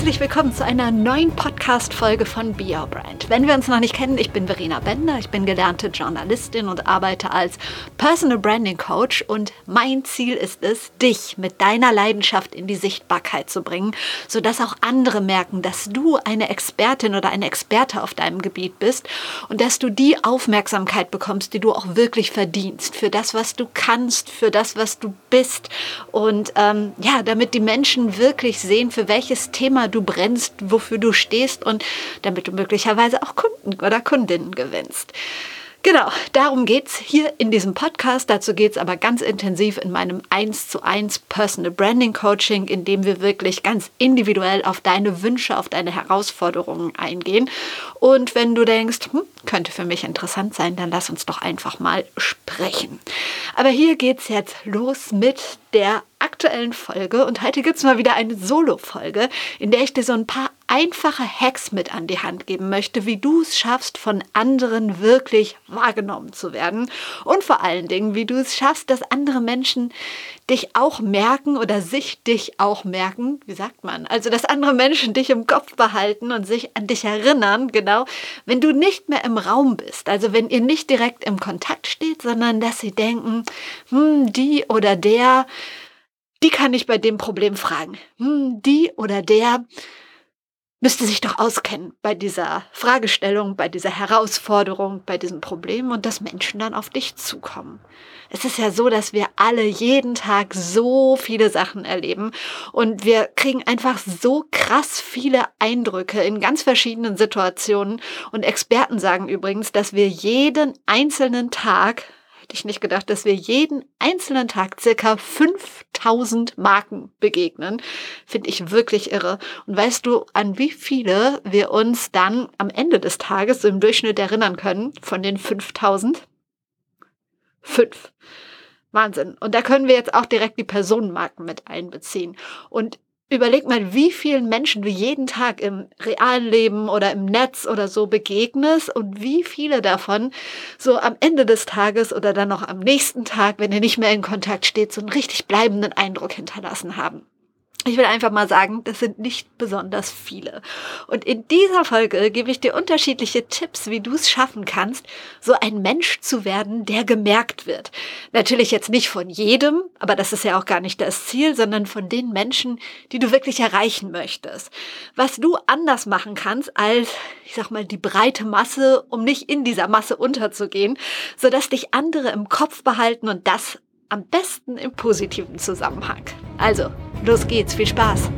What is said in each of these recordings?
Herzlich willkommen zu einer neuen Podcast-Folge von Be Your Brand. Wenn wir uns noch nicht kennen, ich bin Verena Bender, ich bin gelernte Journalistin und arbeite als Personal Branding Coach. Und mein Ziel ist es, dich mit deiner Leidenschaft in die Sichtbarkeit zu bringen, sodass auch andere merken, dass du eine Expertin oder ein Experte auf deinem Gebiet bist und dass du die Aufmerksamkeit bekommst, die du auch wirklich verdienst, für das, was du kannst, für das, was du bist. Und ähm, ja, damit die Menschen wirklich sehen, für welches Thema du brennst, wofür du stehst und damit du möglicherweise auch Kunden oder Kundinnen gewinnst. Genau, darum geht es hier in diesem Podcast. Dazu geht es aber ganz intensiv in meinem 1 zu 1 Personal Branding Coaching, in dem wir wirklich ganz individuell auf deine Wünsche, auf deine Herausforderungen eingehen. Und wenn du denkst, hm, könnte für mich interessant sein, dann lass uns doch einfach mal sprechen. Aber hier geht es jetzt los mit der aktuellen Folge und heute gibt es mal wieder eine Solo-Folge, in der ich dir so ein paar einfache Hacks mit an die Hand geben möchte, wie du es schaffst, von anderen wirklich wahrgenommen zu werden. Und vor allen Dingen, wie du es schaffst, dass andere Menschen dich auch merken oder sich dich auch merken, wie sagt man, also dass andere Menschen dich im Kopf behalten und sich an dich erinnern, genau, wenn du nicht mehr im Raum bist, also wenn ihr nicht direkt im Kontakt steht, sondern dass sie denken, hm, die oder der die kann ich bei dem Problem fragen. Hm, die oder der müsste sich doch auskennen bei dieser Fragestellung, bei dieser Herausforderung, bei diesem Problem und dass Menschen dann auf dich zukommen. Es ist ja so, dass wir alle jeden Tag so viele Sachen erleben und wir kriegen einfach so krass viele Eindrücke in ganz verschiedenen Situationen und Experten sagen übrigens, dass wir jeden einzelnen Tag hätte ich nicht gedacht, dass wir jeden einzelnen Tag circa 5000 Marken begegnen. Finde ich wirklich irre. Und weißt du, an wie viele wir uns dann am Ende des Tages im Durchschnitt erinnern können von den 5000? Fünf. Wahnsinn. Und da können wir jetzt auch direkt die Personenmarken mit einbeziehen. Und Überleg mal, wie vielen Menschen du jeden Tag im realen Leben oder im Netz oder so begegnest und wie viele davon so am Ende des Tages oder dann noch am nächsten Tag, wenn ihr nicht mehr in Kontakt steht, so einen richtig bleibenden Eindruck hinterlassen haben. Ich will einfach mal sagen, das sind nicht besonders viele. Und in dieser Folge gebe ich dir unterschiedliche Tipps, wie du es schaffen kannst, so ein Mensch zu werden, der gemerkt wird. Natürlich jetzt nicht von jedem, aber das ist ja auch gar nicht das Ziel, sondern von den Menschen, die du wirklich erreichen möchtest. Was du anders machen kannst als, ich sag mal, die breite Masse, um nicht in dieser Masse unterzugehen, sodass dich andere im Kopf behalten und das am besten im positiven Zusammenhang. Also, los geht's, viel Spaß!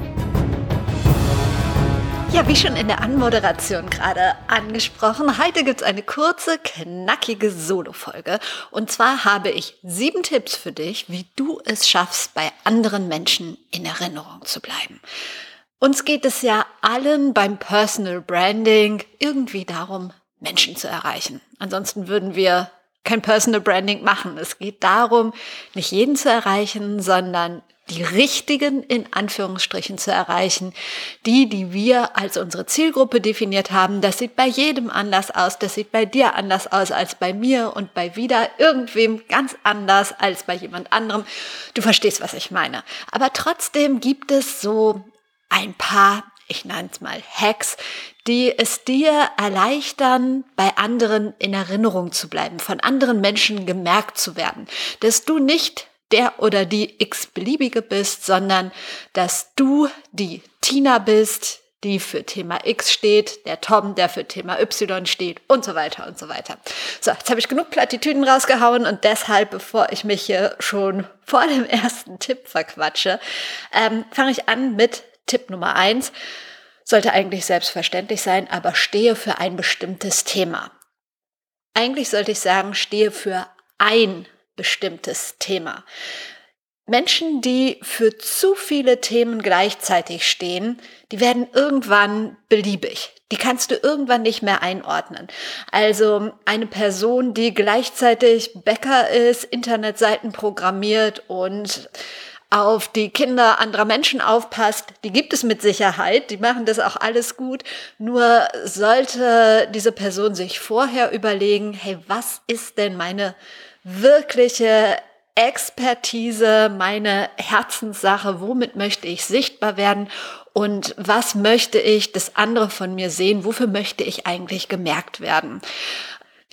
Ja, wie schon in der Anmoderation gerade angesprochen, heute gibt's eine kurze, knackige Solo-Folge. Und zwar habe ich sieben Tipps für dich, wie du es schaffst, bei anderen Menschen in Erinnerung zu bleiben. Uns geht es ja allen beim Personal Branding irgendwie darum, Menschen zu erreichen. Ansonsten würden wir kein Personal Branding machen. Es geht darum, nicht jeden zu erreichen, sondern die richtigen in Anführungsstrichen zu erreichen. Die, die wir als unsere Zielgruppe definiert haben, das sieht bei jedem anders aus. Das sieht bei dir anders aus als bei mir und bei wieder irgendwem ganz anders als bei jemand anderem. Du verstehst, was ich meine. Aber trotzdem gibt es so ein paar ich nenne es mal Hacks, die es dir erleichtern, bei anderen in Erinnerung zu bleiben, von anderen Menschen gemerkt zu werden, dass du nicht der oder die x-beliebige bist, sondern dass du die Tina bist, die für Thema X steht, der Tom, der für Thema Y steht und so weiter und so weiter. So, jetzt habe ich genug Plattitüden rausgehauen und deshalb, bevor ich mich hier schon vor dem ersten Tipp verquatsche, ähm, fange ich an mit Tipp Nummer eins sollte eigentlich selbstverständlich sein, aber stehe für ein bestimmtes Thema. Eigentlich sollte ich sagen, stehe für ein bestimmtes Thema. Menschen, die für zu viele Themen gleichzeitig stehen, die werden irgendwann beliebig. Die kannst du irgendwann nicht mehr einordnen. Also eine Person, die gleichzeitig Bäcker ist, Internetseiten programmiert und auf die Kinder anderer Menschen aufpasst, die gibt es mit Sicherheit, die machen das auch alles gut. Nur sollte diese Person sich vorher überlegen, hey, was ist denn meine wirkliche Expertise, meine Herzenssache, womit möchte ich sichtbar werden und was möchte ich, dass andere von mir sehen, wofür möchte ich eigentlich gemerkt werden.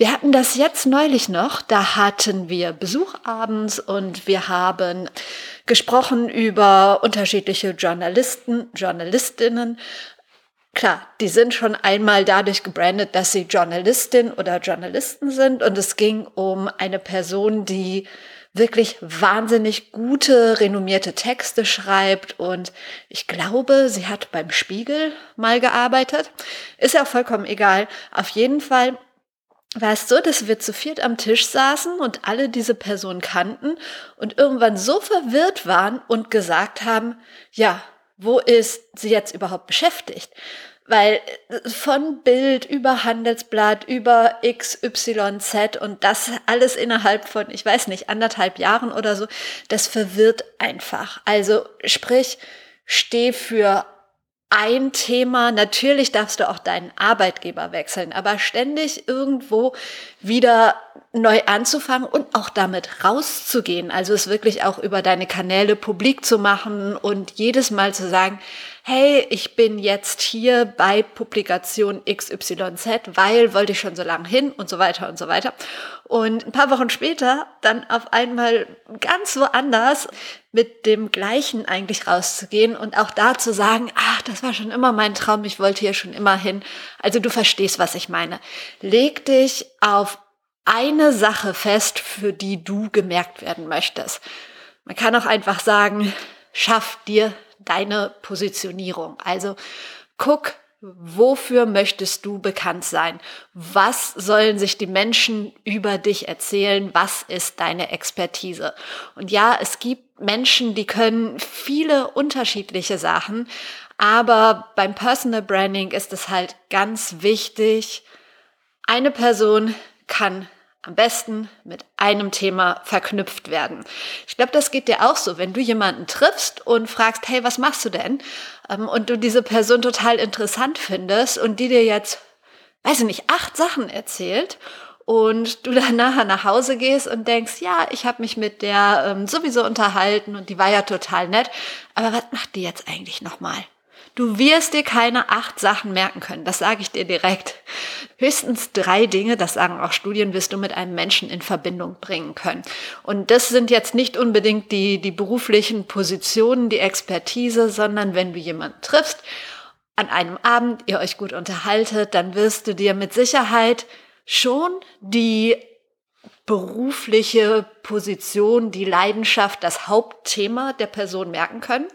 Wir hatten das jetzt neulich noch, da hatten wir Besuch abends und wir haben gesprochen über unterschiedliche Journalisten, Journalistinnen. Klar, die sind schon einmal dadurch gebrandet, dass sie Journalistin oder Journalisten sind und es ging um eine Person, die wirklich wahnsinnig gute, renommierte Texte schreibt und ich glaube, sie hat beim Spiegel mal gearbeitet. Ist ja vollkommen egal. Auf jeden Fall war es so, dass wir zu viert am Tisch saßen und alle diese Person kannten und irgendwann so verwirrt waren und gesagt haben, ja, wo ist sie jetzt überhaupt beschäftigt? Weil äh, von Bild über Handelsblatt, über XYZ und das alles innerhalb von, ich weiß nicht, anderthalb Jahren oder so, das verwirrt einfach. Also sprich, steh für ein Thema. Natürlich darfst du auch deinen Arbeitgeber wechseln, aber ständig irgendwo wieder neu anzufangen und auch damit rauszugehen. Also es wirklich auch über deine Kanäle publik zu machen und jedes Mal zu sagen, hey, ich bin jetzt hier bei Publikation XYZ, weil wollte ich schon so lange hin und so weiter und so weiter. Und ein paar Wochen später dann auf einmal ganz woanders mit dem Gleichen eigentlich rauszugehen und auch da zu sagen, ach, das war schon immer mein Traum, ich wollte hier schon immer hin. Also du verstehst, was ich meine. Leg dich auf eine Sache fest, für die du gemerkt werden möchtest. Man kann auch einfach sagen, schaff dir deine Positionierung. Also guck, wofür möchtest du bekannt sein? Was sollen sich die Menschen über dich erzählen? Was ist deine Expertise? Und ja, es gibt Menschen, die können viele unterschiedliche Sachen, aber beim Personal Branding ist es halt ganz wichtig, eine Person kann am besten mit einem Thema verknüpft werden. Ich glaube, das geht dir auch so, wenn du jemanden triffst und fragst, hey, was machst du denn? Ähm, und du diese Person total interessant findest und die dir jetzt, weiß ich nicht, acht Sachen erzählt und du dann nachher nach Hause gehst und denkst, ja, ich habe mich mit der ähm, sowieso unterhalten und die war ja total nett, aber was macht die jetzt eigentlich nochmal? Du wirst dir keine acht Sachen merken können, das sage ich dir direkt. Höchstens drei Dinge, das sagen auch Studien, wirst du mit einem Menschen in Verbindung bringen können. Und das sind jetzt nicht unbedingt die, die beruflichen Positionen, die Expertise, sondern wenn du jemanden triffst, an einem Abend ihr euch gut unterhaltet, dann wirst du dir mit Sicherheit schon die berufliche Position, die Leidenschaft, das Hauptthema der Person merken können.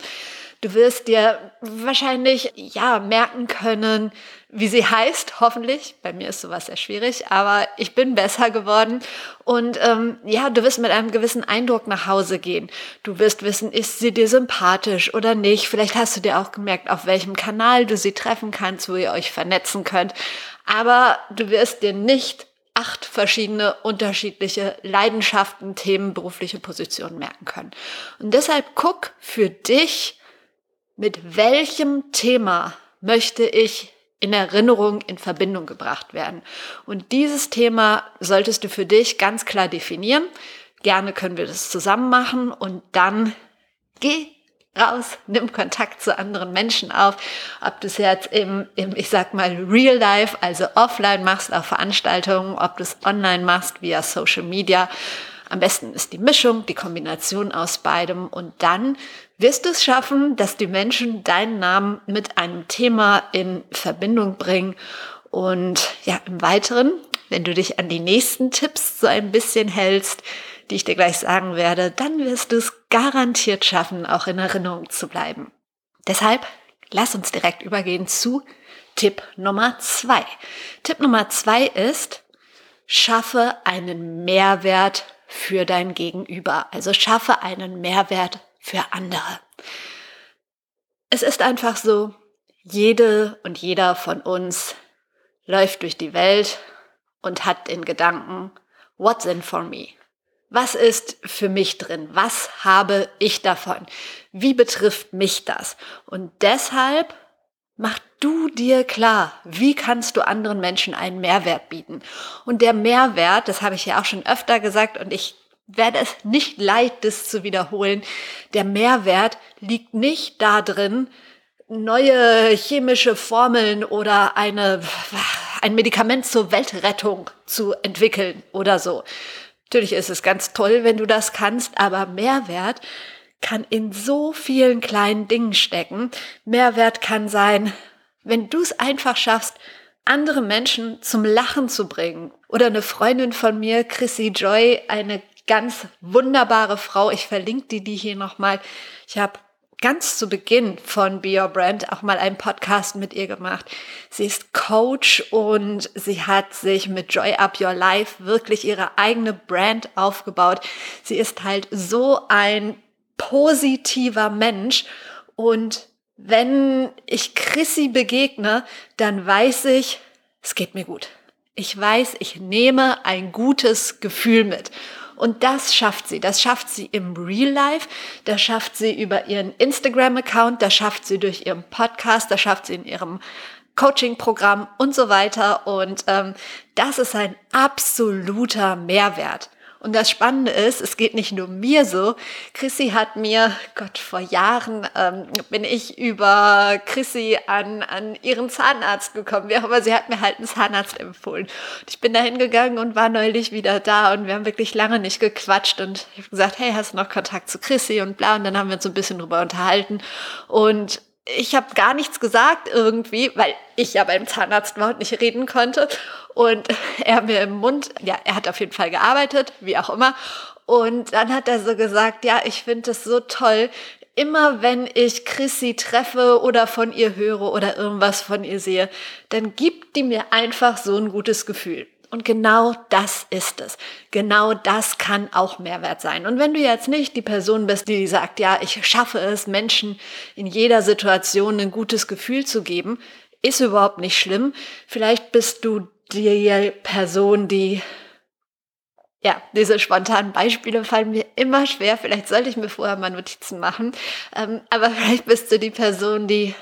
Du wirst dir wahrscheinlich, ja, merken können, wie sie heißt, hoffentlich. Bei mir ist sowas sehr schwierig, aber ich bin besser geworden. Und ähm, ja, du wirst mit einem gewissen Eindruck nach Hause gehen. Du wirst wissen, ist sie dir sympathisch oder nicht. Vielleicht hast du dir auch gemerkt, auf welchem Kanal du sie treffen kannst, wo ihr euch vernetzen könnt. Aber du wirst dir nicht acht verschiedene unterschiedliche Leidenschaften, Themen, berufliche Positionen merken können. Und deshalb guck für dich, mit welchem Thema möchte ich in Erinnerung, in Verbindung gebracht werden. Und dieses Thema solltest du für dich ganz klar definieren. Gerne können wir das zusammen machen und dann geh raus, nimm Kontakt zu anderen Menschen auf. Ob du es jetzt im, im, ich sag mal, Real Life, also offline machst auf Veranstaltungen, ob du es online machst via Social Media. Am besten ist die Mischung, die Kombination aus beidem und dann wirst du es schaffen, dass die Menschen deinen Namen mit einem Thema in Verbindung bringen. Und ja, im Weiteren, wenn du dich an die nächsten Tipps so ein bisschen hältst, die ich dir gleich sagen werde, dann wirst du es garantiert schaffen, auch in Erinnerung zu bleiben. Deshalb lass uns direkt übergehen zu Tipp Nummer zwei. Tipp Nummer zwei ist, schaffe einen Mehrwert für dein Gegenüber. Also schaffe einen Mehrwert für andere. Es ist einfach so, jede und jeder von uns läuft durch die Welt und hat den Gedanken, what's in for me? Was ist für mich drin? Was habe ich davon? Wie betrifft mich das? Und deshalb mach du dir klar, wie kannst du anderen Menschen einen Mehrwert bieten? Und der Mehrwert, das habe ich ja auch schon öfter gesagt und ich werde es nicht leid, das zu wiederholen. Der Mehrwert liegt nicht darin, neue chemische Formeln oder eine, ein Medikament zur Weltrettung zu entwickeln oder so. Natürlich ist es ganz toll, wenn du das kannst, aber Mehrwert kann in so vielen kleinen Dingen stecken. Mehrwert kann sein, wenn du es einfach schaffst, andere Menschen zum Lachen zu bringen. Oder eine Freundin von mir, Chrissy Joy, eine ganz wunderbare Frau. Ich verlinke die, die hier nochmal. Ich habe ganz zu Beginn von Be Your Brand auch mal einen Podcast mit ihr gemacht. Sie ist Coach und sie hat sich mit Joy Up Your Life wirklich ihre eigene Brand aufgebaut. Sie ist halt so ein positiver Mensch und wenn ich Chrissy begegne, dann weiß ich, es geht mir gut. Ich weiß, ich nehme ein gutes Gefühl mit. Und das schafft sie. Das schafft sie im Real Life, das schafft sie über ihren Instagram-Account, das schafft sie durch ihren Podcast, das schafft sie in ihrem Coaching-Programm und so weiter. Und ähm, das ist ein absoluter Mehrwert. Und das Spannende ist, es geht nicht nur mir so. Chrissy hat mir, Gott, vor Jahren ähm, bin ich über Chrissy an, an ihren Zahnarzt gekommen. Wie auch immer, sie hat mir halt einen Zahnarzt empfohlen. Und ich bin da hingegangen und war neulich wieder da und wir haben wirklich lange nicht gequatscht. Und ich habe gesagt, hey, hast du noch Kontakt zu Chrissy und bla. Und dann haben wir uns ein bisschen drüber unterhalten. Und ich habe gar nichts gesagt irgendwie, weil ich ja beim Zahnarzt war und nicht reden konnte. Und er mir im Mund, ja, er hat auf jeden Fall gearbeitet, wie auch immer. Und dann hat er so gesagt, ja, ich finde es so toll. Immer wenn ich Chrissy treffe oder von ihr höre oder irgendwas von ihr sehe, dann gibt die mir einfach so ein gutes Gefühl. Und genau das ist es. Genau das kann auch Mehrwert sein. Und wenn du jetzt nicht die Person bist, die sagt, ja, ich schaffe es, Menschen in jeder Situation ein gutes Gefühl zu geben, ist überhaupt nicht schlimm. Vielleicht bist du die Person, die ja, diese spontanen Beispiele fallen mir immer schwer. Vielleicht sollte ich mir vorher mal Notizen machen. Ähm, aber vielleicht bist du die Person, die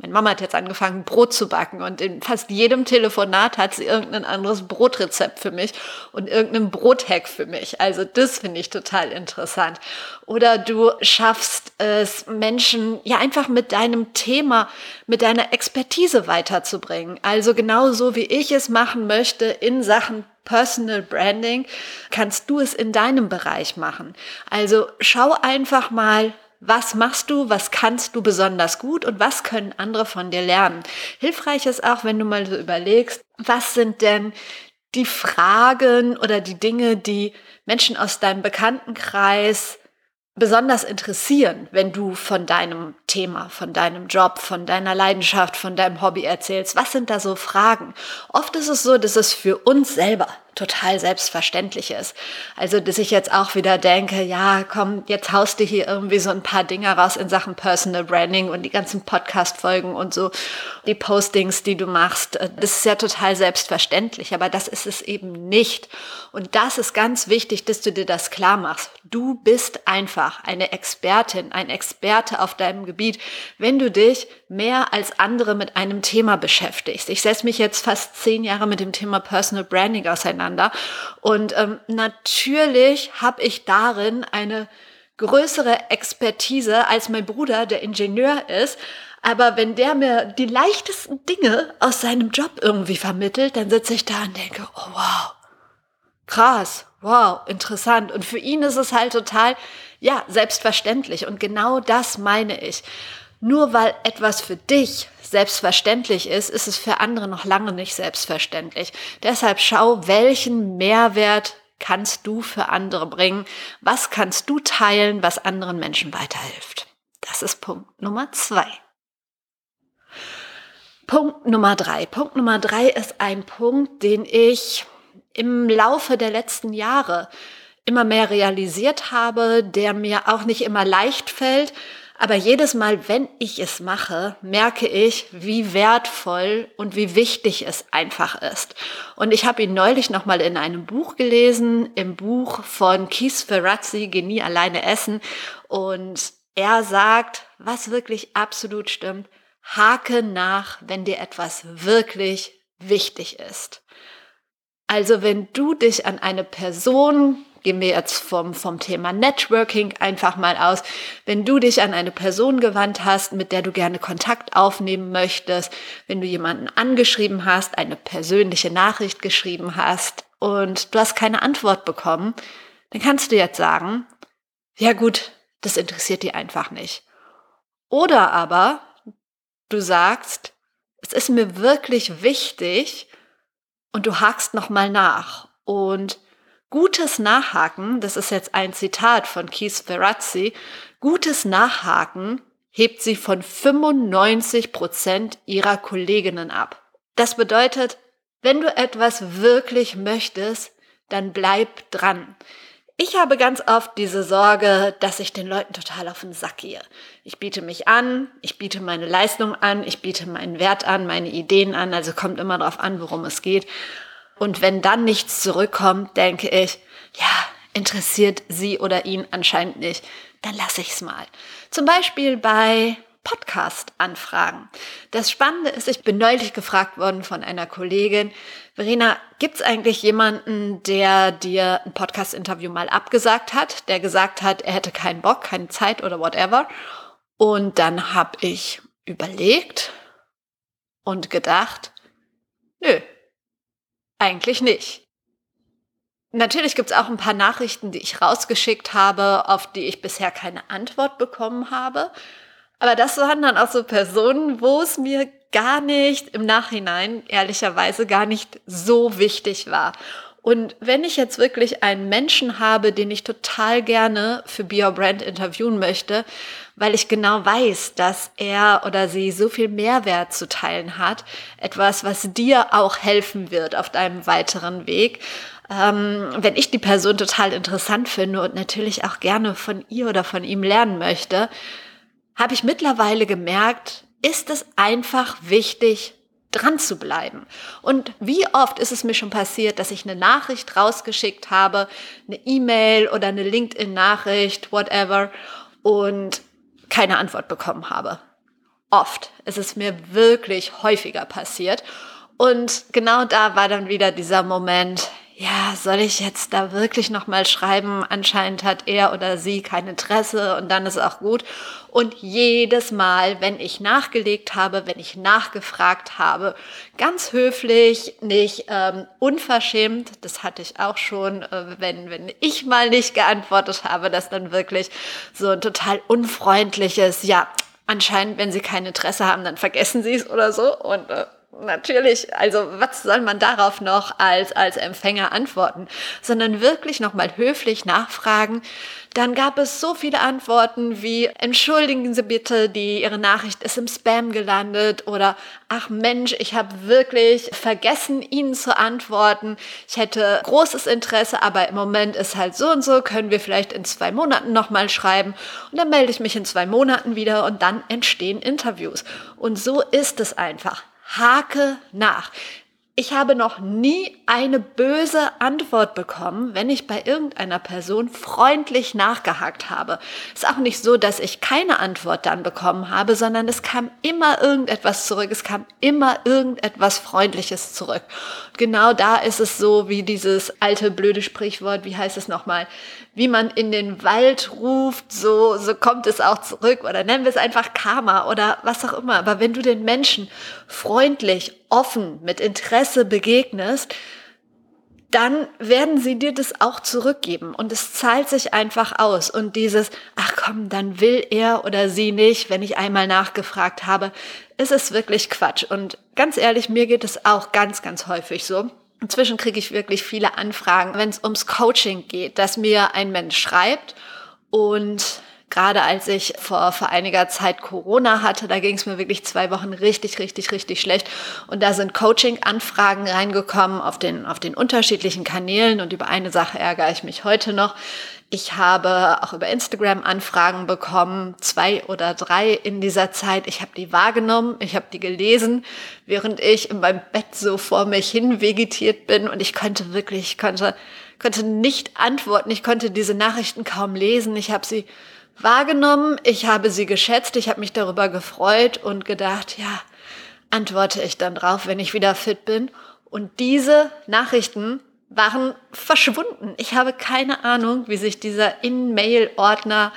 meine Mama hat jetzt angefangen, Brot zu backen und in fast jedem Telefonat hat sie irgendein anderes Brotrezept für mich und irgendeinen Brothack für mich. Also das finde ich total interessant. Oder du schaffst es, Menschen ja einfach mit deinem Thema, mit deiner Expertise weiterzubringen. Also genauso wie ich es machen möchte in Sachen Personal Branding, kannst du es in deinem Bereich machen. Also schau einfach mal, was machst du, was kannst du besonders gut und was können andere von dir lernen. Hilfreich ist auch, wenn du mal so überlegst, was sind denn die Fragen oder die Dinge, die Menschen aus deinem Bekanntenkreis besonders interessieren, wenn du von deinem Thema, von deinem Job, von deiner Leidenschaft, von deinem Hobby erzählst. Was sind da so Fragen? Oft ist es so, dass es für uns selber total selbstverständlich ist. Also, dass ich jetzt auch wieder denke, ja, komm, jetzt haust du hier irgendwie so ein paar Dinge raus in Sachen Personal Branding und die ganzen Podcast-Folgen und so, die Postings, die du machst. Äh, das ist ja total selbstverständlich, aber das ist es eben nicht. Und das ist ganz wichtig, dass du dir das klar machst. Du bist einfach eine Expertin, ein Experte auf deinem Gebiet, wenn du dich mehr als andere mit einem Thema beschäftigst. Ich setze mich jetzt fast zehn Jahre mit dem Thema Personal Branding auseinander und ähm, natürlich habe ich darin eine größere Expertise als mein Bruder, der Ingenieur ist. Aber wenn der mir die leichtesten Dinge aus seinem Job irgendwie vermittelt, dann sitze ich da und denke, oh wow, krass, wow, interessant. Und für ihn ist es halt total, ja, selbstverständlich. Und genau das meine ich. Nur weil etwas für dich selbstverständlich ist, ist es für andere noch lange nicht selbstverständlich. Deshalb schau, welchen Mehrwert kannst du für andere bringen? Was kannst du teilen, was anderen Menschen weiterhilft? Das ist Punkt Nummer zwei. Punkt Nummer drei. Punkt Nummer drei ist ein Punkt, den ich im Laufe der letzten Jahre immer mehr realisiert habe, der mir auch nicht immer leicht fällt, Aber jedes Mal, wenn ich es mache, merke ich, wie wertvoll und wie wichtig es einfach ist. Und ich habe ihn neulich nochmal in einem Buch gelesen, im Buch von Keith Ferrazzi, Genie alleine essen. Und er sagt, was wirklich absolut stimmt, hake nach, wenn dir etwas wirklich wichtig ist. Also wenn du dich an eine Person gehen wir jetzt vom, vom Thema Networking einfach mal aus. Wenn du dich an eine Person gewandt hast, mit der du gerne Kontakt aufnehmen möchtest, wenn du jemanden angeschrieben hast, eine persönliche Nachricht geschrieben hast und du hast keine Antwort bekommen, dann kannst du jetzt sagen, ja gut, das interessiert dir einfach nicht. Oder aber du sagst, es ist mir wirklich wichtig und du hakst nochmal nach und Gutes Nachhaken, das ist jetzt ein Zitat von Keith Ferrazzi, gutes Nachhaken hebt sie von 95 Prozent ihrer Kolleginnen ab. Das bedeutet, wenn du etwas wirklich möchtest, dann bleib dran. Ich habe ganz oft diese Sorge, dass ich den Leuten total auf den Sack gehe. Ich biete mich an, ich biete meine Leistung an, ich biete meinen Wert an, meine Ideen an, also kommt immer darauf an, worum es geht. Und wenn dann nichts zurückkommt, denke ich, ja, interessiert sie oder ihn anscheinend nicht, dann lasse ich es mal. Zum Beispiel bei Podcast-Anfragen. Das Spannende ist, ich bin neulich gefragt worden von einer Kollegin, Verena, gibt es eigentlich jemanden, der dir ein Podcast-Interview mal abgesagt hat, der gesagt hat, er hätte keinen Bock, keine Zeit oder whatever? Und dann habe ich überlegt und gedacht, nö, eigentlich nicht. Natürlich gibt es auch ein paar Nachrichten, die ich rausgeschickt habe, auf die ich bisher keine Antwort bekommen habe. Aber das waren dann auch so Personen, wo es mir gar nicht im Nachhinein, ehrlicherweise, gar nicht so wichtig war. Und wenn ich jetzt wirklich einen Menschen habe, den ich total gerne für Be Your Brand interviewen möchte, weil ich genau weiß, dass er oder sie so viel Mehrwert zu teilen hat, etwas, was dir auch helfen wird auf deinem weiteren Weg, ähm, wenn ich die Person total interessant finde und natürlich auch gerne von ihr oder von ihm lernen möchte, habe ich mittlerweile gemerkt, ist es einfach wichtig, dran zu bleiben. Und wie oft ist es mir schon passiert, dass ich eine Nachricht rausgeschickt habe, eine E-Mail oder eine LinkedIn-Nachricht, whatever, und keine Antwort bekommen habe. Oft. Es ist mir wirklich häufiger passiert. Und genau da war dann wieder dieser Moment, ja, soll ich jetzt da wirklich nochmal schreiben? Anscheinend hat er oder sie kein Interesse und dann ist auch gut. Und jedes Mal, wenn ich nachgelegt habe, wenn ich nachgefragt habe, ganz höflich, nicht ähm, unverschämt, das hatte ich auch schon, äh, wenn, wenn ich mal nicht geantwortet habe, dass dann wirklich so ein total unfreundliches, ja, anscheinend, wenn sie kein Interesse haben, dann vergessen sie es oder so. Und äh, natürlich, also was soll man darauf noch als, als Empfänger antworten, sondern wirklich nochmal höflich nachfragen. Dann gab es so viele Antworten wie, entschuldigen Sie bitte, die, Ihre Nachricht ist im Spam gelandet oder, ach Mensch, ich habe wirklich vergessen, Ihnen zu antworten. Ich hätte großes Interesse, aber im Moment ist halt so und so, können wir vielleicht in zwei Monaten nochmal schreiben und dann melde ich mich in zwei Monaten wieder und dann entstehen Interviews. Und so ist es einfach hake nach. Ich habe noch nie eine böse Antwort bekommen, wenn ich bei irgendeiner Person freundlich nachgehakt habe. Ist auch nicht so, dass ich keine Antwort dann bekommen habe, sondern es kam immer irgendetwas zurück. Es kam immer irgendetwas Freundliches zurück. Genau da ist es so wie dieses alte blöde Sprichwort, wie heißt es nochmal? Wie man in den Wald ruft, so, so kommt es auch zurück. Oder nennen wir es einfach Karma oder was auch immer. Aber wenn du den Menschen freundlich, offen, mit Interesse begegnest, dann werden sie dir das auch zurückgeben und es zahlt sich einfach aus. Und dieses, ach komm, dann will er oder sie nicht, wenn ich einmal nachgefragt habe, ist es wirklich Quatsch. Und ganz ehrlich, mir geht es auch ganz, ganz häufig so. Inzwischen kriege ich wirklich viele Anfragen, wenn es ums Coaching geht, dass mir ein Mensch schreibt und Gerade als ich vor, vor einiger Zeit Corona hatte, da ging es mir wirklich zwei Wochen richtig, richtig, richtig schlecht. Und da sind Coaching-Anfragen reingekommen auf den, auf den unterschiedlichen Kanälen. Und über eine Sache ärgere ich mich heute noch. Ich habe auch über Instagram Anfragen bekommen, zwei oder drei in dieser Zeit. Ich habe die wahrgenommen, ich habe die gelesen, während ich in meinem Bett so vor mich hin vegetiert bin und ich konnte wirklich, ich konnte, konnte nicht antworten, ich konnte diese Nachrichten kaum lesen. Ich habe sie wahrgenommen, ich habe sie geschätzt, ich habe mich darüber gefreut und gedacht, ja, antworte ich dann drauf, wenn ich wieder fit bin. Und diese Nachrichten waren verschwunden. Ich habe keine Ahnung, wie sich dieser In-Mail-Ordner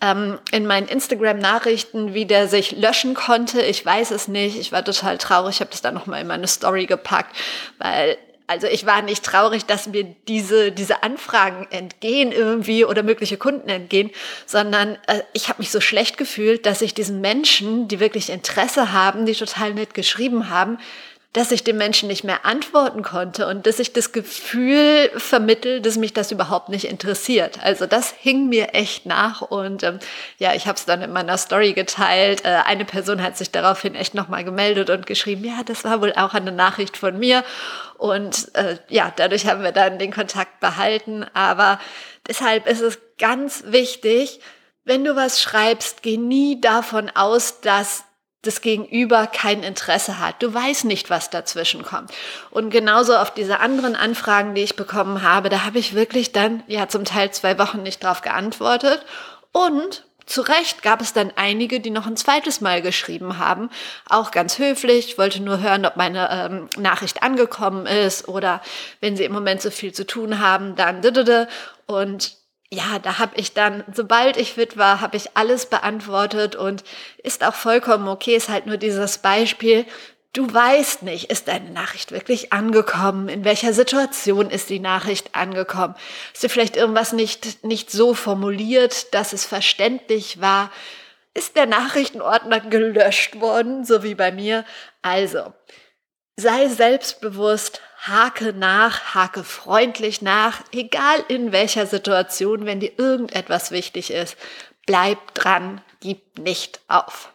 ähm, in meinen Instagram-Nachrichten, wie der sich löschen konnte. Ich weiß es nicht. Ich war total traurig. Ich habe das dann nochmal in meine Story gepackt, weil also ich war nicht traurig, dass mir diese, diese Anfragen entgehen irgendwie oder mögliche Kunden entgehen, sondern äh, ich habe mich so schlecht gefühlt, dass ich diesen Menschen, die wirklich Interesse haben, die total nett geschrieben haben, dass ich den Menschen nicht mehr antworten konnte und dass ich das Gefühl vermittel, dass mich das überhaupt nicht interessiert. Also das hing mir echt nach und ähm, ja, ich habe es dann in meiner Story geteilt. Äh, eine Person hat sich daraufhin echt nochmal gemeldet und geschrieben, ja, das war wohl auch eine Nachricht von mir und äh, ja, dadurch haben wir dann den Kontakt behalten. Aber deshalb ist es ganz wichtig, wenn du was schreibst, geh nie davon aus, dass das Gegenüber kein Interesse hat. Du weißt nicht, was dazwischen kommt. Und genauso auf diese anderen Anfragen, die ich bekommen habe, da habe ich wirklich dann ja zum Teil zwei Wochen nicht drauf geantwortet. Und zu Recht gab es dann einige, die noch ein zweites Mal geschrieben haben, auch ganz höflich, ich wollte nur hören, ob meine ähm, Nachricht angekommen ist oder wenn sie im Moment so viel zu tun haben, dann und ja, da habe ich dann, sobald ich fit war, habe ich alles beantwortet und ist auch vollkommen okay, ist halt nur dieses Beispiel. Du weißt nicht, ist deine Nachricht wirklich angekommen? In welcher Situation ist die Nachricht angekommen? Hast du vielleicht irgendwas nicht, nicht so formuliert, dass es verständlich war? Ist der Nachrichtenordner gelöscht worden, so wie bei mir? Also, sei selbstbewusst, hake nach, hake freundlich nach, egal in welcher Situation, wenn dir irgendetwas wichtig ist, bleib dran, gib nicht auf.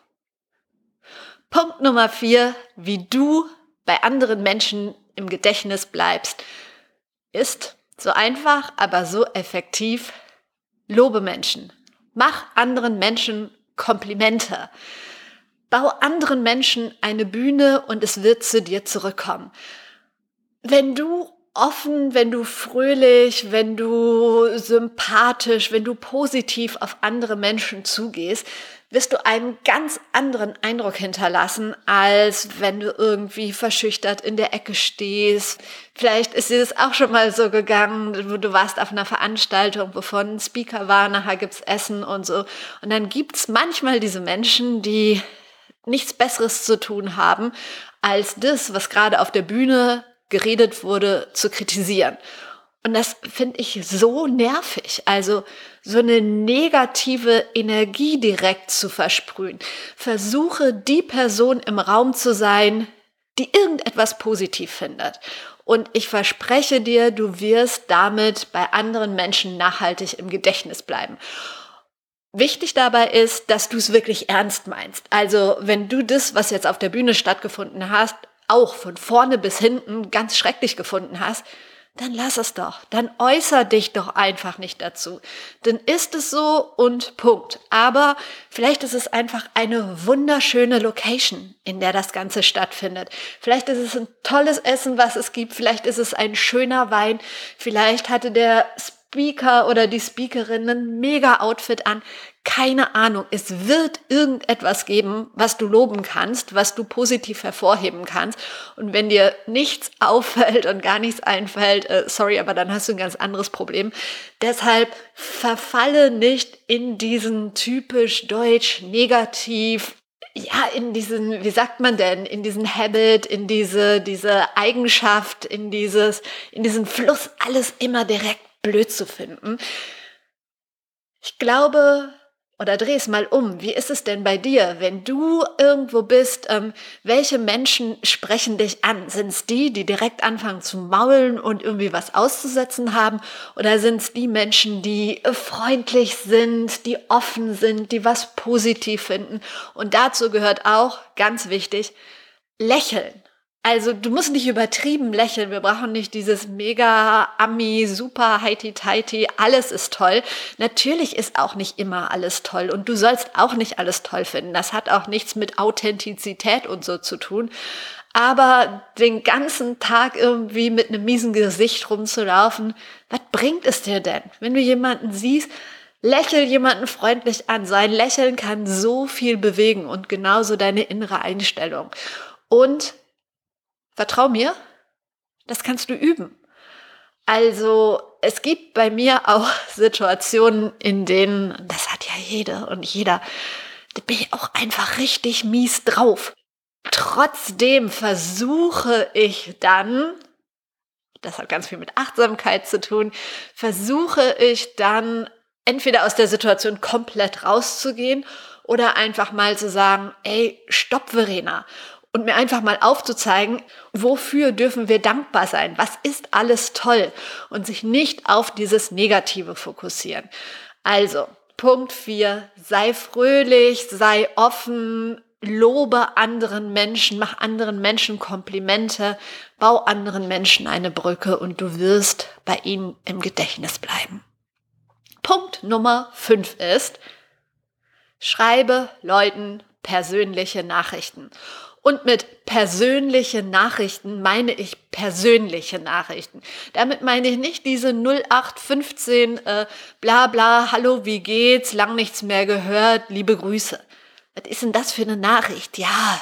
Punkt Nummer vier, wie du bei anderen Menschen im Gedächtnis bleibst, ist so einfach, aber so effektiv. Lobe Menschen. Mach anderen Menschen Komplimente. Bau anderen Menschen eine Bühne und es wird zu dir zurückkommen wenn du offen, wenn du fröhlich, wenn du sympathisch, wenn du positiv auf andere Menschen zugehst, wirst du einen ganz anderen Eindruck hinterlassen, als wenn du irgendwie verschüchtert in der Ecke stehst. Vielleicht ist dir das auch schon mal so gegangen, wo du warst auf einer Veranstaltung, wovon ein Speaker war, nachher gibt's Essen und so. Und dann gibt's manchmal diese Menschen, die nichts Besseres zu tun haben, als das, was gerade auf der Bühne geredet wurde, zu kritisieren. Und das finde ich so nervig. Also so eine negative Energie direkt zu versprühen. Versuche die Person im Raum zu sein, die irgendetwas positiv findet. Und ich verspreche dir, du wirst damit bei anderen Menschen nachhaltig im Gedächtnis bleiben. Wichtig dabei ist, dass du es wirklich ernst meinst. Also wenn du das, was jetzt auf der Bühne stattgefunden hast, auch von vorne bis hinten ganz schrecklich gefunden hast, dann lass es doch. Dann äußer dich doch einfach nicht dazu. Dann ist es so und Punkt. Aber vielleicht ist es einfach eine wunderschöne Location, in der das Ganze stattfindet. Vielleicht ist es ein tolles Essen, was es gibt. Vielleicht ist es ein schöner Wein. Vielleicht hatte der Speaker oder die Speakerin ein mega Outfit an. Keine Ahnung. Es wird irgendetwas geben, was du loben kannst, was du positiv hervorheben kannst. Und wenn dir nichts auffällt und gar nichts einfällt, äh, sorry, aber dann hast du ein ganz anderes Problem. Deshalb verfalle nicht in diesen typisch deutsch negativ ja, in diesen, wie sagt man denn, in diesen Habit, in diese, diese Eigenschaft, in dieses, in diesen Fluss, alles immer direkt blöd zu finden. Ich glaube, oder dreh es mal um. Wie ist es denn bei dir, wenn du irgendwo bist? Ähm, welche Menschen sprechen dich an? Sind es die, die direkt anfangen zu maulen und irgendwie was auszusetzen haben? Oder sind es die Menschen, die freundlich sind, die offen sind, die was positiv finden? Und dazu gehört auch, ganz wichtig, lächeln. Also du musst nicht übertrieben lächeln. Wir brauchen nicht dieses mega Ami, super heiti tighty, alles ist toll. Natürlich ist auch nicht immer alles toll und du sollst auch nicht alles toll finden. Das hat auch nichts mit Authentizität und so zu tun. Aber den ganzen Tag irgendwie mit einem miesen Gesicht rumzulaufen, was bringt es dir denn? Wenn du jemanden siehst, lächel jemanden freundlich an. Sein Lächeln kann so viel bewegen und genauso deine innere Einstellung. Und Vertrau mir, das kannst du üben. Also es gibt bei mir auch Situationen, in denen, das hat ja jeder und jeder, da bin ich auch einfach richtig mies drauf. Trotzdem versuche ich dann, das hat ganz viel mit Achtsamkeit zu tun, versuche ich dann entweder aus der Situation komplett rauszugehen oder einfach mal zu sagen, ey, stopp, Verena und mir einfach mal aufzuzeigen, wofür dürfen wir dankbar sein, was ist alles toll und sich nicht auf dieses Negative fokussieren. Also, Punkt 4, sei fröhlich, sei offen, lobe anderen Menschen, mach anderen Menschen Komplimente, bau anderen Menschen eine Brücke und du wirst bei ihnen im Gedächtnis bleiben. Punkt Nummer 5 ist, schreibe Leuten persönliche Nachrichten. Und mit persönliche Nachrichten meine ich persönliche Nachrichten. Damit meine ich nicht diese 0815 äh, bla bla, hallo, wie geht's, lang nichts mehr gehört, liebe Grüße. Was ist denn das für eine Nachricht? Ja,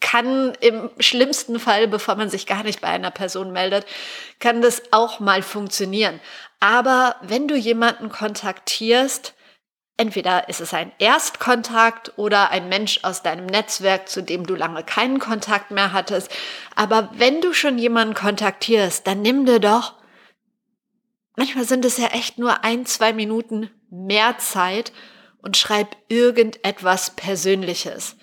kann im schlimmsten Fall, bevor man sich gar nicht bei einer Person meldet, kann das auch mal funktionieren. Aber wenn du jemanden kontaktierst, Entweder ist es ein Erstkontakt oder ein Mensch aus deinem Netzwerk, zu dem du lange keinen Kontakt mehr hattest. Aber wenn du schon jemanden kontaktierst, dann nimm dir doch, manchmal sind es ja echt nur ein, zwei Minuten mehr Zeit und schreib irgendetwas Persönliches.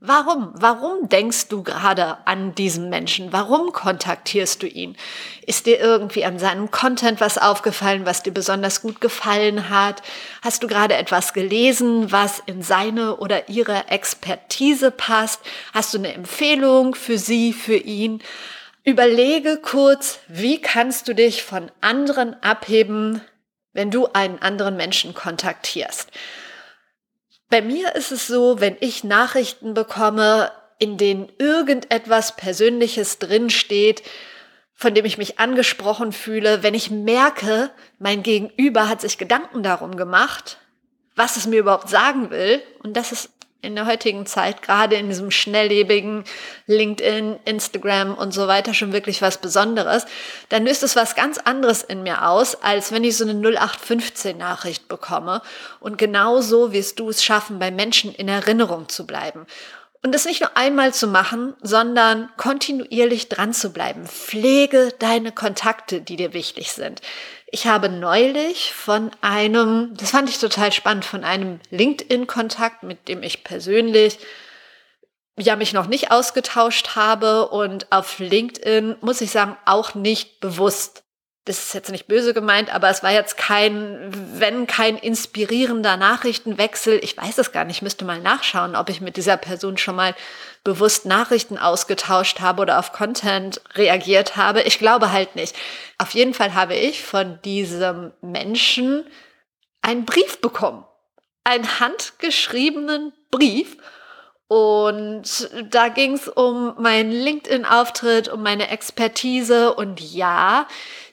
Warum? Warum denkst du gerade an diesen Menschen? Warum kontaktierst du ihn? Ist dir irgendwie an seinem Content was aufgefallen, was dir besonders gut gefallen hat? Hast du gerade etwas gelesen, was in seine oder ihre Expertise passt? Hast du eine Empfehlung für sie, für ihn? Überlege kurz, wie kannst du dich von anderen abheben, wenn du einen anderen Menschen kontaktierst? Bei mir ist es so, wenn ich Nachrichten bekomme, in denen irgendetwas Persönliches drinsteht, von dem ich mich angesprochen fühle, wenn ich merke, mein Gegenüber hat sich Gedanken darum gemacht, was es mir überhaupt sagen will, und das ist in der heutigen Zeit, gerade in diesem schnelllebigen LinkedIn, Instagram und so weiter schon wirklich was Besonderes, dann löst es was ganz anderes in mir aus, als wenn ich so eine 0815 Nachricht bekomme. Und genauso wirst du es schaffen, bei Menschen in Erinnerung zu bleiben. Und das nicht nur einmal zu machen, sondern kontinuierlich dran zu bleiben. Pflege deine Kontakte, die dir wichtig sind. Ich habe neulich von einem, das fand ich total spannend, von einem LinkedIn-Kontakt, mit dem ich persönlich ja mich noch nicht ausgetauscht habe und auf LinkedIn muss ich sagen auch nicht bewusst das ist jetzt nicht böse gemeint, aber es war jetzt kein, wenn kein inspirierender Nachrichtenwechsel. Ich weiß es gar nicht, ich müsste mal nachschauen, ob ich mit dieser Person schon mal bewusst Nachrichten ausgetauscht habe oder auf Content reagiert habe. Ich glaube halt nicht. Auf jeden Fall habe ich von diesem Menschen einen Brief bekommen. Einen handgeschriebenen Brief. Und da ging es um meinen LinkedIn-Auftritt, um meine Expertise. Und ja,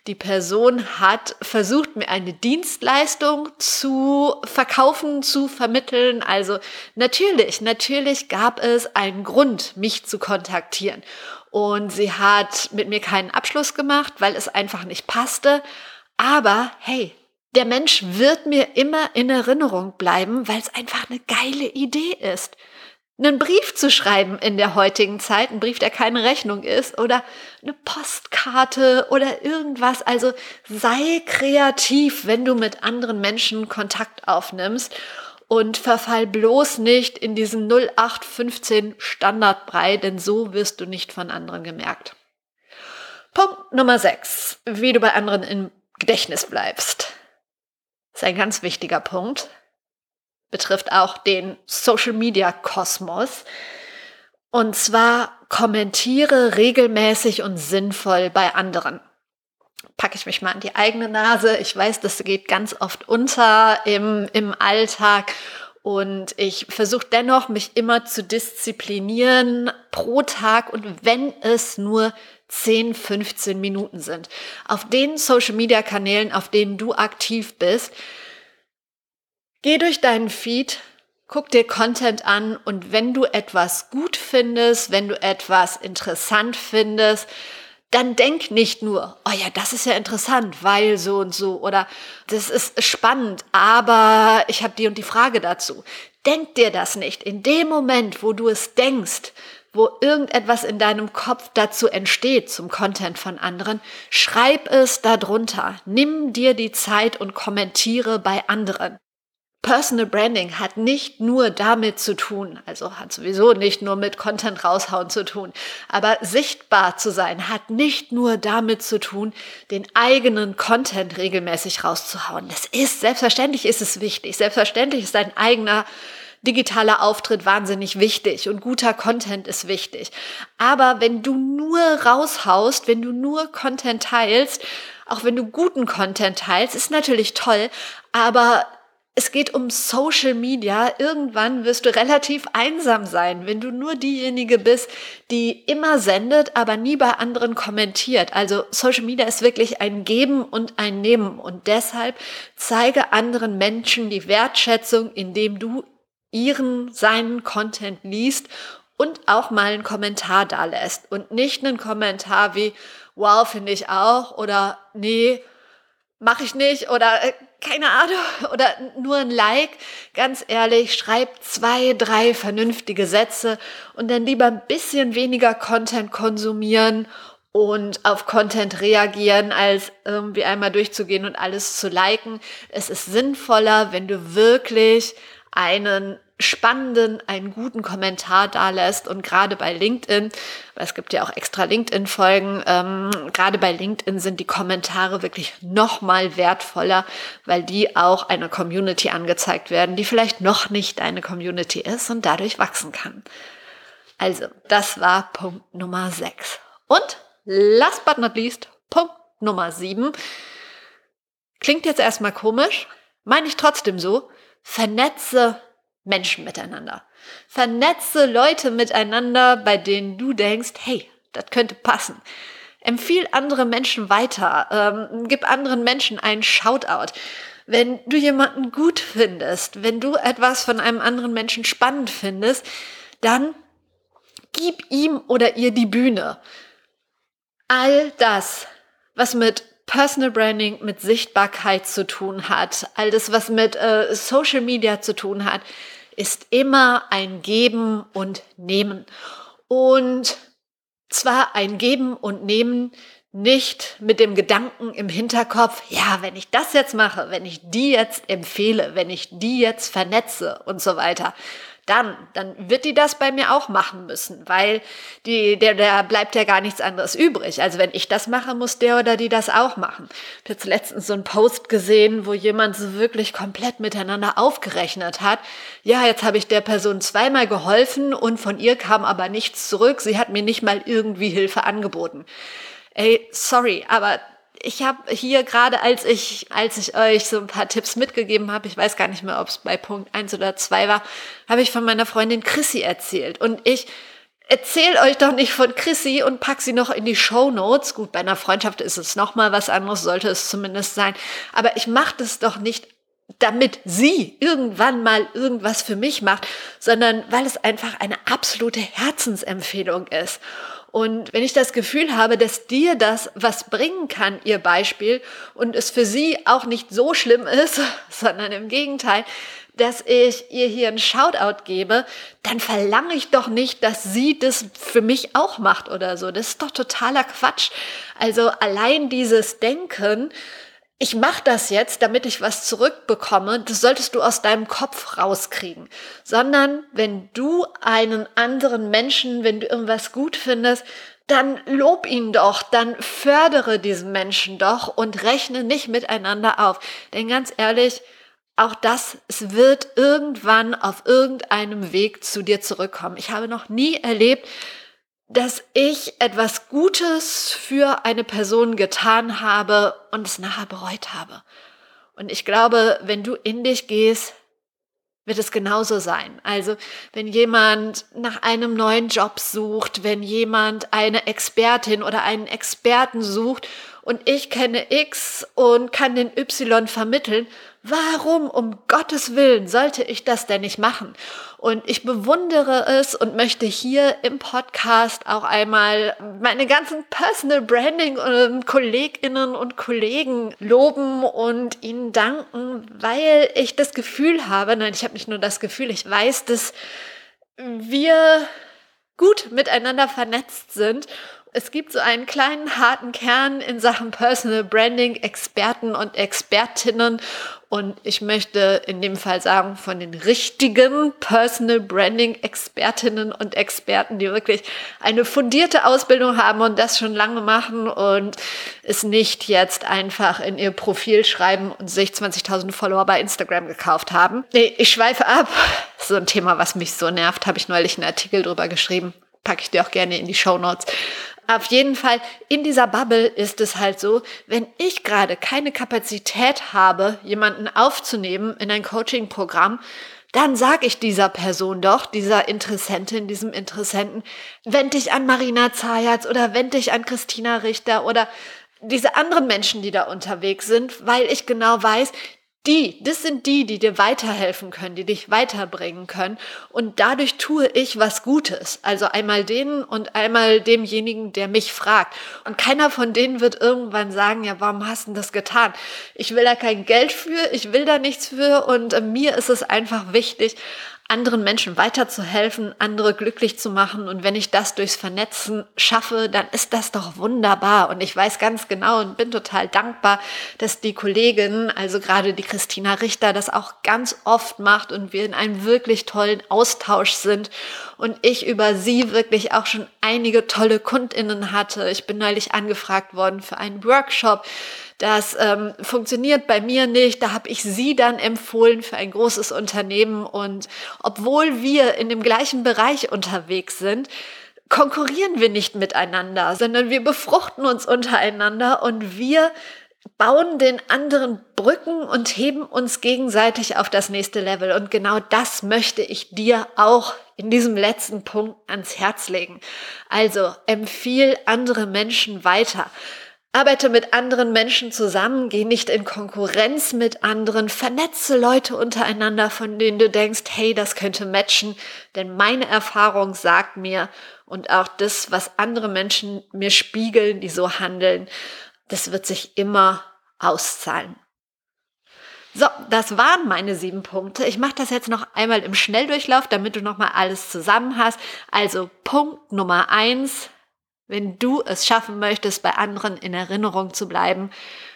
die Person hat versucht, mir eine Dienstleistung zu verkaufen, zu vermitteln. Also natürlich, natürlich gab es einen Grund, mich zu kontaktieren. Und sie hat mit mir keinen Abschluss gemacht, weil es einfach nicht passte. Aber hey, der Mensch wird mir immer in Erinnerung bleiben, weil es einfach eine geile Idee ist einen Brief zu schreiben in der heutigen Zeit, ein Brief, der keine Rechnung ist, oder eine Postkarte oder irgendwas. Also sei kreativ, wenn du mit anderen Menschen Kontakt aufnimmst. und verfall bloß nicht in diesen 0815 Standardbrei, denn so wirst du nicht von anderen gemerkt. Punkt Nummer 6. Wie du bei anderen im Gedächtnis bleibst. Das ist ein ganz wichtiger Punkt. Betrifft auch den Social Media Kosmos. Und zwar kommentiere regelmäßig und sinnvoll bei anderen packe ich mich mal an die eigene Nase. Ich weiß, das geht ganz oft unter im, im Alltag. Und ich versuche dennoch, mich immer zu disziplinieren pro Tag und wenn es nur 10, 15 Minuten sind. Auf den Social-Media-Kanälen, auf denen du aktiv bist, geh durch deinen Feed, guck dir Content an und wenn du etwas gut findest, wenn du etwas interessant findest, dann denk nicht nur, oh ja, das ist ja interessant, weil so und so oder das ist spannend, aber ich habe die und die Frage dazu. Denk dir das nicht. In dem Moment, wo du es denkst, wo irgendetwas in deinem Kopf dazu entsteht zum Content von anderen, schreib es darunter. Nimm dir die Zeit und kommentiere bei anderen. Personal Branding hat nicht nur damit zu tun, also hat sowieso nicht nur mit Content raushauen zu tun, aber sichtbar zu sein hat nicht nur damit zu tun, den eigenen Content regelmäßig rauszuhauen. Das ist, selbstverständlich ist es wichtig. Selbstverständlich ist dein eigener digitaler Auftritt wahnsinnig wichtig und guter Content ist wichtig. Aber wenn du nur raushaust, wenn du nur Content teilst, auch wenn du guten Content teilst, ist natürlich toll, aber es geht um Social Media. Irgendwann wirst du relativ einsam sein, wenn du nur diejenige bist, die immer sendet, aber nie bei anderen kommentiert. Also Social Media ist wirklich ein Geben und ein Nehmen. Und deshalb zeige anderen Menschen die Wertschätzung, indem du ihren, seinen Content liest und auch mal einen Kommentar da lässt. Und nicht einen Kommentar wie, wow, finde ich auch oder nee, mache ich nicht oder äh, keine Ahnung oder nur ein Like. Ganz ehrlich, schreib zwei, drei vernünftige Sätze und dann lieber ein bisschen weniger Content konsumieren und auf Content reagieren, als irgendwie einmal durchzugehen und alles zu liken. Es ist sinnvoller, wenn du wirklich einen spannenden, einen guten Kommentar da lässt und gerade bei LinkedIn, weil es gibt ja auch extra LinkedIn-Folgen, ähm, gerade bei LinkedIn sind die Kommentare wirklich noch mal wertvoller, weil die auch einer Community angezeigt werden, die vielleicht noch nicht deine Community ist und dadurch wachsen kann. Also, das war Punkt Nummer 6. Und last but not least, Punkt Nummer 7. Klingt jetzt erstmal komisch, meine ich trotzdem so, vernetze Menschen miteinander. Vernetze Leute miteinander, bei denen du denkst, hey, das könnte passen. Empfiehl andere Menschen weiter. Ähm, gib anderen Menschen einen Shoutout. Wenn du jemanden gut findest, wenn du etwas von einem anderen Menschen spannend findest, dann gib ihm oder ihr die Bühne. All das, was mit Personal Branding, mit Sichtbarkeit zu tun hat, all das, was mit äh, Social Media zu tun hat, ist immer ein Geben und Nehmen. Und zwar ein Geben und Nehmen nicht mit dem Gedanken im Hinterkopf, ja, wenn ich das jetzt mache, wenn ich die jetzt empfehle, wenn ich die jetzt vernetze und so weiter, dann, dann wird die das bei mir auch machen müssen, weil die, der, der bleibt ja gar nichts anderes übrig. Also wenn ich das mache, muss der oder die das auch machen. Ich habe jetzt letztens so einen Post gesehen, wo jemand so wirklich komplett miteinander aufgerechnet hat. Ja, jetzt habe ich der Person zweimal geholfen und von ihr kam aber nichts zurück. Sie hat mir nicht mal irgendwie Hilfe angeboten. Ey, sorry, aber ich habe hier gerade, als ich, als ich euch so ein paar Tipps mitgegeben habe, ich weiß gar nicht mehr, ob es bei Punkt eins oder zwei war, habe ich von meiner Freundin Chrissy erzählt. Und ich erzähle euch doch nicht von Chrissy und pack sie noch in die Show Notes. Gut, bei einer Freundschaft ist es noch mal was anderes, sollte es zumindest sein. Aber ich mache das doch nicht damit sie irgendwann mal irgendwas für mich macht, sondern weil es einfach eine absolute Herzensempfehlung ist. Und wenn ich das Gefühl habe, dass dir das was bringen kann, ihr Beispiel, und es für sie auch nicht so schlimm ist, sondern im Gegenteil, dass ich ihr hier einen Shoutout gebe, dann verlange ich doch nicht, dass sie das für mich auch macht oder so. Das ist doch totaler Quatsch. Also allein dieses Denken, ich mache das jetzt, damit ich was zurückbekomme, das solltest du aus deinem Kopf rauskriegen. Sondern wenn du einen anderen Menschen, wenn du irgendwas gut findest, dann lob ihn doch, dann fördere diesen Menschen doch und rechne nicht miteinander auf. Denn ganz ehrlich, auch das, es wird irgendwann auf irgendeinem Weg zu dir zurückkommen. Ich habe noch nie erlebt, dass ich etwas Gutes für eine Person getan habe und es nachher bereut habe. Und ich glaube, wenn du in dich gehst, wird es genauso sein. Also wenn jemand nach einem neuen Job sucht, wenn jemand eine Expertin oder einen Experten sucht und ich kenne X und kann den Y vermitteln, warum um Gottes Willen sollte ich das denn nicht machen? Und ich bewundere es und möchte hier im Podcast auch einmal meine ganzen Personal Branding Kolleginnen und Kollegen loben und ihnen danken, weil ich das Gefühl habe, nein, ich habe nicht nur das Gefühl, ich weiß, dass wir gut miteinander vernetzt sind es gibt so einen kleinen harten Kern in Sachen Personal Branding, Experten und Expertinnen. Und ich möchte in dem Fall sagen, von den richtigen Personal Branding Expertinnen und Experten, die wirklich eine fundierte Ausbildung haben und das schon lange machen und es nicht jetzt einfach in ihr Profil schreiben und sich 20.000 Follower bei Instagram gekauft haben. Nee, ich schweife ab. So ein Thema, was mich so nervt, habe ich neulich einen Artikel drüber geschrieben. Packe ich dir auch gerne in die Show Notes auf jeden Fall in dieser Bubble ist es halt so, wenn ich gerade keine Kapazität habe, jemanden aufzunehmen in ein Coaching-Programm, dann sage ich dieser Person doch, dieser Interessentin, diesem Interessenten, wend dich an Marina Zayatz oder wend dich an Christina Richter oder diese anderen Menschen, die da unterwegs sind, weil ich genau weiß, die, das sind die, die dir weiterhelfen können, die dich weiterbringen können. Und dadurch tue ich was Gutes. Also einmal denen und einmal demjenigen, der mich fragt. Und keiner von denen wird irgendwann sagen, ja, warum hast du das getan? Ich will da kein Geld für, ich will da nichts für und äh, mir ist es einfach wichtig, anderen Menschen weiterzuhelfen, andere glücklich zu machen. Und wenn ich das durchs Vernetzen schaffe, dann ist das doch wunderbar. Und ich weiß ganz genau und bin total dankbar, dass die Kollegin, also gerade die Christina Richter, das auch ganz oft macht und wir in einem wirklich tollen Austausch sind. Und ich über sie wirklich auch schon einige tolle Kundinnen hatte. Ich bin neulich angefragt worden für einen Workshop das ähm, funktioniert bei mir nicht. Da habe ich sie dann empfohlen für ein großes Unternehmen. Und obwohl wir in dem gleichen Bereich unterwegs sind, konkurrieren wir nicht miteinander, sondern wir befruchten uns untereinander und wir bauen den anderen Brücken und heben uns gegenseitig auf das nächste Level. Und genau das möchte ich dir auch in diesem letzten Punkt ans Herz legen. Also empfiehl andere Menschen weiter. Arbeite mit anderen Menschen zusammen, geh nicht in Konkurrenz mit anderen, vernetze Leute untereinander, von denen du denkst, hey, das könnte matchen, denn meine Erfahrung sagt mir und auch das, was andere Menschen mir spiegeln, die so handeln, das wird sich immer auszahlen. So, das waren meine sieben Punkte. Ich mache das jetzt noch einmal im Schnelldurchlauf, damit du nochmal alles zusammen hast. Also Punkt Nummer eins, wenn du es schaffen möchtest, bei anderen in Erinnerung zu bleiben,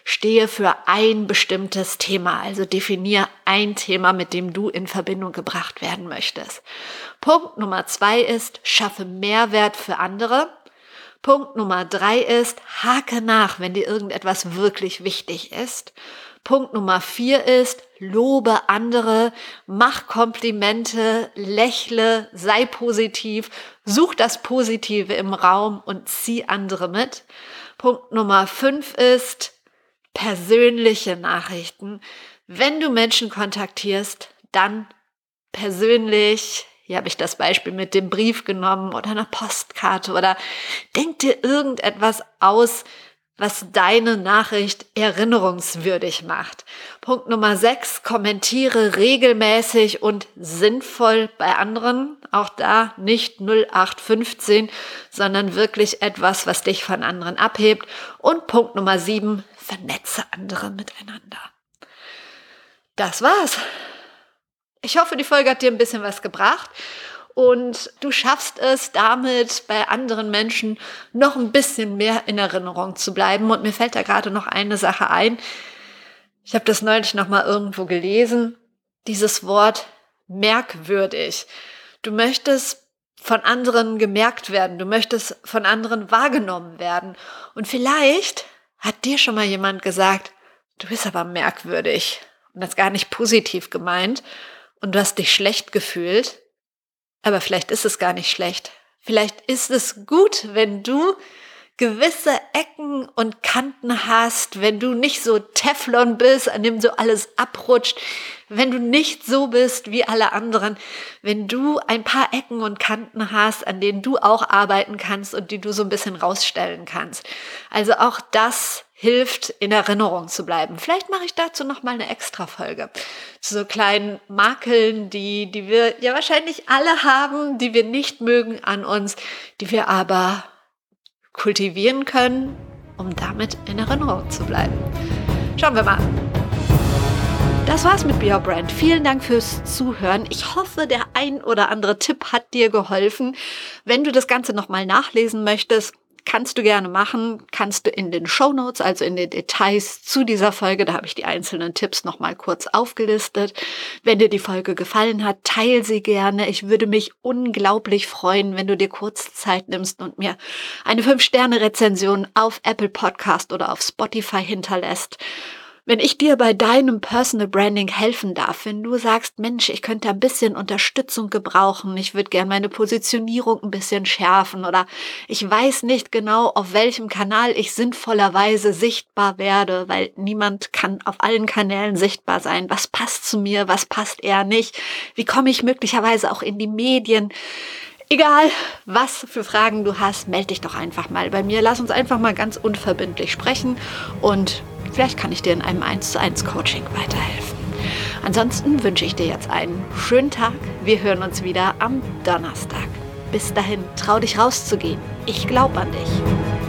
stehe für ein bestimmtes Thema. Also definier ein Thema, mit dem du in Verbindung gebracht werden möchtest. Punkt Nummer zwei ist, schaffe Mehrwert für andere. Punkt Nummer drei ist, hake nach, wenn dir irgendetwas wirklich wichtig ist. Punkt Nummer vier ist, lobe andere, mach Komplimente, lächle, sei positiv, such das Positive im Raum und zieh andere mit. Punkt Nummer fünf ist, persönliche Nachrichten. Wenn du Menschen kontaktierst, dann persönlich, hier habe ich das Beispiel mit dem Brief genommen oder einer Postkarte oder denk dir irgendetwas aus, was deine Nachricht erinnerungswürdig macht. Punkt Nummer 6, kommentiere regelmäßig und sinnvoll bei anderen. Auch da nicht 0815, sondern wirklich etwas, was dich von anderen abhebt. Und Punkt Nummer 7, vernetze andere miteinander. Das war's. Ich hoffe, die Folge hat dir ein bisschen was gebracht und du schaffst es damit bei anderen Menschen noch ein bisschen mehr in Erinnerung zu bleiben. Und mir fällt da gerade noch eine Sache ein. Ich habe das neulich noch mal irgendwo gelesen. Dieses Wort merkwürdig. Du möchtest von anderen gemerkt werden. Du möchtest von anderen wahrgenommen werden. Und vielleicht hat dir schon mal jemand gesagt, du bist aber merkwürdig. Und das gar nicht positiv gemeint. Und du hast dich schlecht gefühlt. Aber vielleicht ist es gar nicht schlecht. Vielleicht ist es gut, wenn du gewisse Ecken und Kanten hast, wenn du nicht so Teflon bist, an dem so alles abrutscht, wenn du nicht so bist wie alle anderen, wenn du ein paar Ecken und Kanten hast, an denen du auch arbeiten kannst und die du so ein bisschen rausstellen kannst. Also auch das hilft, in Erinnerung zu bleiben. Vielleicht mache ich dazu noch mal eine extra Folge zu so kleinen Makeln, die die wir ja wahrscheinlich alle haben, die wir nicht mögen an uns, die wir aber kultivieren können, um damit in Erinnerung zu bleiben. Schauen wir mal. Das war's mit Be Your Brand. Vielen Dank fürs Zuhören. Ich hoffe, der ein oder andere Tipp hat dir geholfen. Wenn du das Ganze nochmal nachlesen möchtest, Kannst du gerne machen, kannst du in den Show Notes, also in den Details zu dieser Folge, da habe ich die einzelnen Tipps nochmal kurz aufgelistet. Wenn dir die Folge gefallen hat, teil sie gerne. Ich würde mich unglaublich freuen, wenn du dir kurz Zeit nimmst und mir eine 5-Sterne-Rezension auf Apple Podcast oder auf Spotify hinterlässt. Wenn ich dir bei deinem Personal Branding helfen darf, wenn du sagst, Mensch, ich könnte ein bisschen Unterstützung gebrauchen, ich würde gerne meine Positionierung ein bisschen schärfen oder ich weiß nicht genau, auf welchem Kanal ich sinnvollerweise sichtbar werde, weil niemand kann auf allen Kanälen sichtbar sein. Was passt zu mir, was passt eher nicht? Wie komme ich möglicherweise auch in die Medien? Egal, was für Fragen du hast, melde dich doch einfach mal bei mir. Lass uns einfach mal ganz unverbindlich sprechen und Vielleicht kann ich dir in einem 1 zu 1 Coaching weiterhelfen. Ansonsten wünsche ich dir jetzt einen schönen Tag. Wir hören uns wieder am Donnerstag. Bis dahin, trau dich rauszugehen. Ich glaube an dich.